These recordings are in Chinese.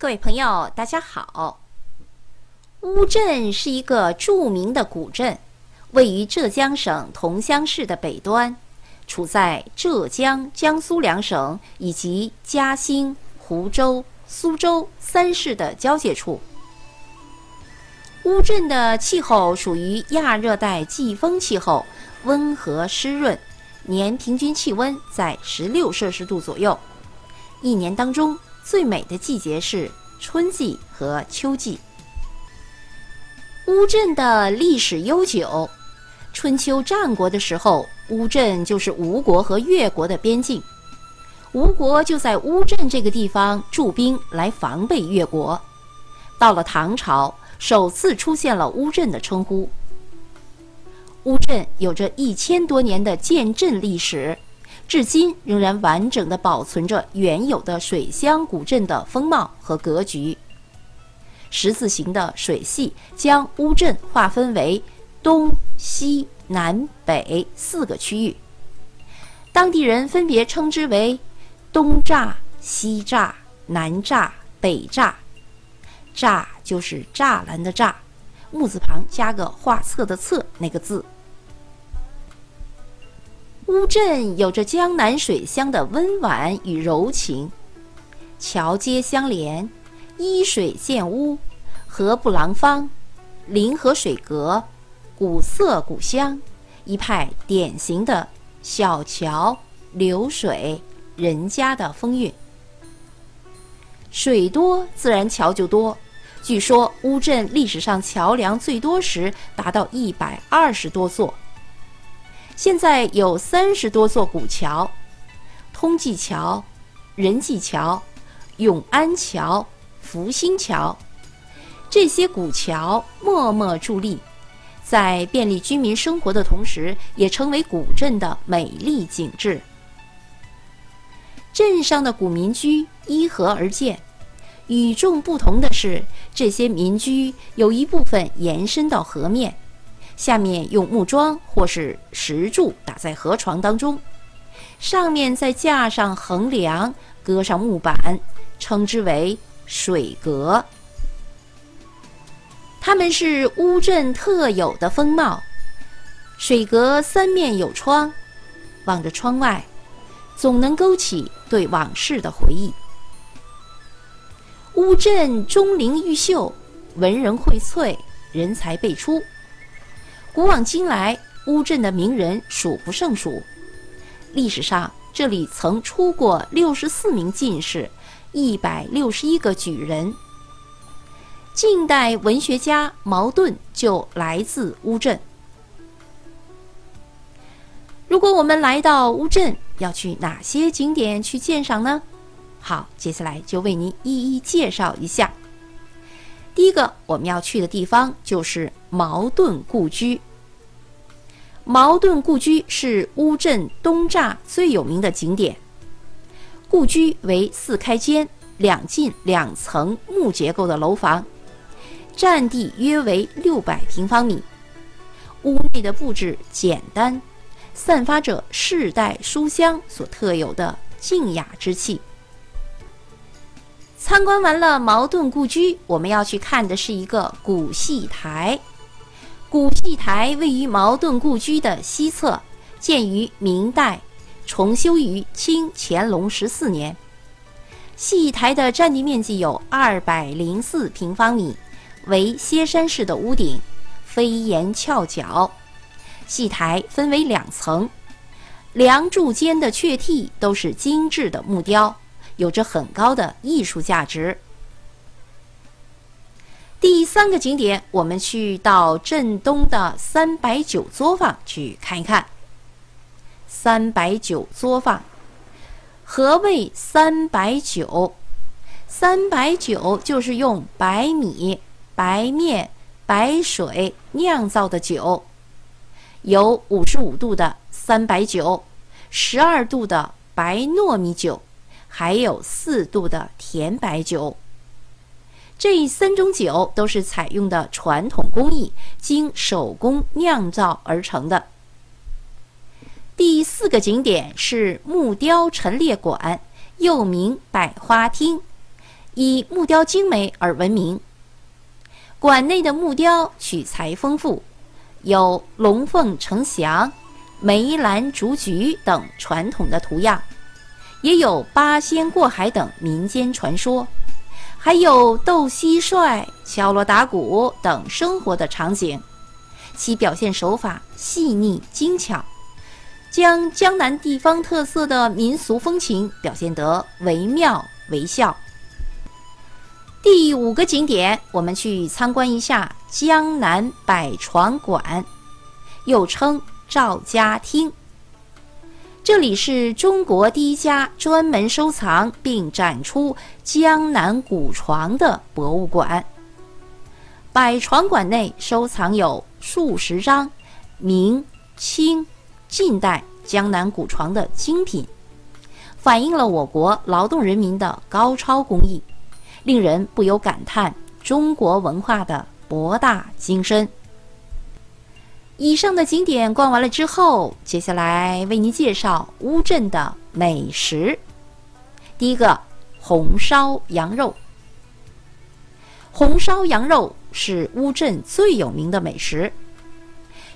各位朋友，大家好。乌镇是一个著名的古镇，位于浙江省桐乡市的北端，处在浙江、江苏两省以及嘉兴、湖州、苏州三市的交界处。乌镇的气候属于亚热带季风气候，温和湿润，年平均气温在十六摄氏度左右。一年当中最美的季节是春季和秋季。乌镇的历史悠久，春秋战国的时候，乌镇就是吴国和越国的边境，吴国就在乌镇这个地方驻兵来防备越国。到了唐朝，首次出现了乌镇的称呼。乌镇有着一千多年的建镇历史，至今仍然完整的保存着原有的水乡古镇的风貌和格局。十字形的水系将乌镇划分为东西南北四个区域，当地人分别称之为东栅、西栅、南栅、北栅。栅就是栅栏的栅，木字旁加个画册的册那个字。乌镇有着江南水乡的温婉与柔情，桥街相连。依水建屋，河不廊坊，临河水阁，古色古香，一派典型的小桥流水人家的风韵。水多自然桥就多，据说乌镇历史上桥梁最多时达到一百二十多座，现在有三十多座古桥，通济桥、仁济桥、永安桥。福兴桥，这些古桥默默伫立，在便利居民生活的同时，也成为古镇的美丽景致。镇上的古民居依河而建，与众不同的是，这些民居有一部分延伸到河面，下面用木桩或是石柱打在河床当中，上面再架上横梁，搁上木板，称之为。水阁，它们是乌镇特有的风貌。水阁三面有窗，望着窗外，总能勾起对往事的回忆。乌镇钟灵毓秀，文人荟萃，人才辈出。古往今来，乌镇的名人数不胜数。历史上，这里曾出过六十四名进士。一百六十一个举人。近代文学家茅盾就来自乌镇。如果我们来到乌镇，要去哪些景点去鉴赏呢？好，接下来就为您一一介绍一下。第一个我们要去的地方就是茅盾故居。茅盾故居是乌镇东栅最有名的景点。故居为四开间、两进两层木结构的楼房，占地约为六百平方米。屋内的布置简单，散发着世代书香所特有的静雅之气。参观完了茅盾故居，我们要去看的是一个古戏台。古戏台位于茅盾故居的西侧，建于明代。重修于清乾隆十四年，戏台的占地面积有二百零四平方米，为歇山式的屋顶，飞檐翘角。戏台分为两层，梁柱间的雀替都是精致的木雕，有着很高的艺术价值。第三个景点，我们去到镇东的三百九作坊去看一看。三百九作坊，何谓三百九？三百九就是用白米、白面、白水酿造的酒，有五十五度的三百九，十二度的白糯米酒，还有四度的甜白酒。这三种酒都是采用的传统工艺，经手工酿造而成的。第四个景点是木雕陈列馆，又名百花厅，以木雕精美而闻名。馆内的木雕取材丰富，有龙凤呈祥、梅兰竹菊等传统的图样，也有八仙过海等民间传说，还有斗蟋蟀、敲锣打鼓等生活的场景。其表现手法细腻精巧，将江南地方特色的民俗风情表现得惟妙惟肖。第五个景点，我们去参观一下江南百床馆，又称赵家厅。这里是中国第一家专门收藏并展出江南古床的博物馆。百床馆内收藏有数十张明、清、近代江南古床的精品，反映了我国劳动人民的高超工艺，令人不由感叹中国文化的博大精深。以上的景点逛完了之后，接下来为您介绍乌镇的美食。第一个，红烧羊肉。红烧羊肉是乌镇最有名的美食，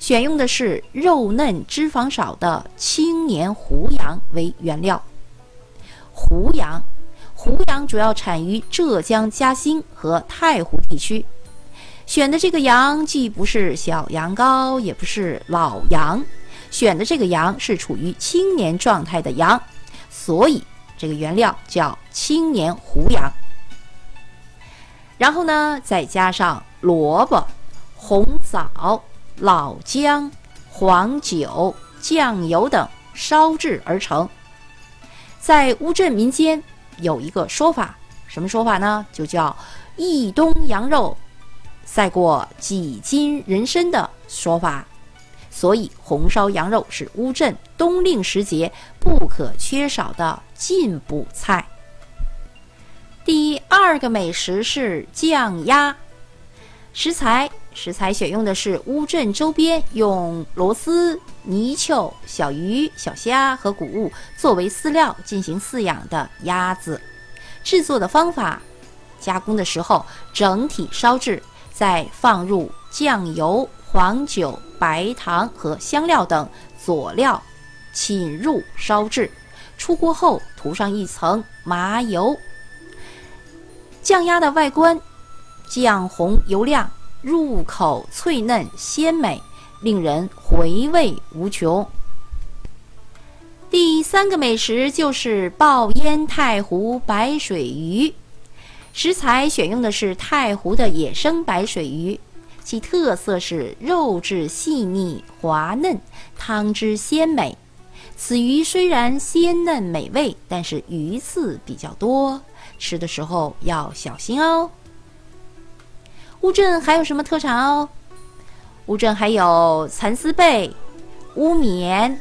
选用的是肉嫩、脂肪少的青年湖羊为原料。湖羊，湖羊主要产于浙江嘉兴和太湖地区。选的这个羊既不是小羊羔，也不是老羊，选的这个羊是处于青年状态的羊，所以这个原料叫青年胡羊。然后呢，再加上萝卜、红枣、老姜、黄酒、酱油等烧制而成。在乌镇民间有一个说法，什么说法呢？就叫“一冬羊肉赛过几斤人参”的说法。所以，红烧羊肉是乌镇冬令时节不可缺少的进补菜。第二个美食是酱鸭，食材食材选用的是乌镇周边用螺丝、泥鳅、小鱼、小虾和谷物作为饲料进行饲养的鸭子。制作的方法：加工的时候整体烧制，再放入酱油、黄酒、白糖和香料等佐料，浸入烧制。出锅后涂上一层麻油。酱鸭的外观酱红油亮，入口脆嫩鲜美，令人回味无穷。第三个美食就是爆腌太湖白水鱼，食材选用的是太湖的野生白水鱼，其特色是肉质细腻滑嫩，汤汁鲜美。此鱼虽然鲜嫩美味，但是鱼刺比较多。吃的时候要小心哦。乌镇还有什么特产哦？乌镇还有蚕丝被、乌棉、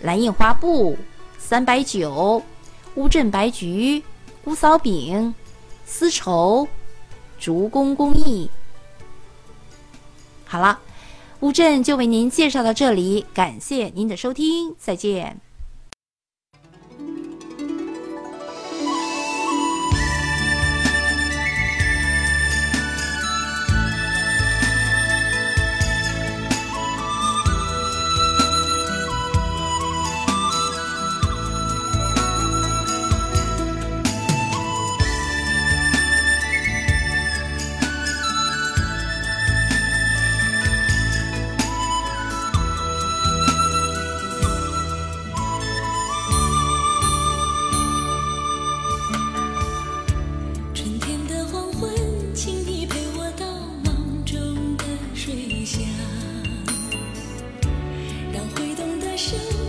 蓝印花布、三白酒、乌镇白菊、乌嫂饼、丝绸、竹工工艺。好了，乌镇就为您介绍到这里，感谢您的收听，再见。气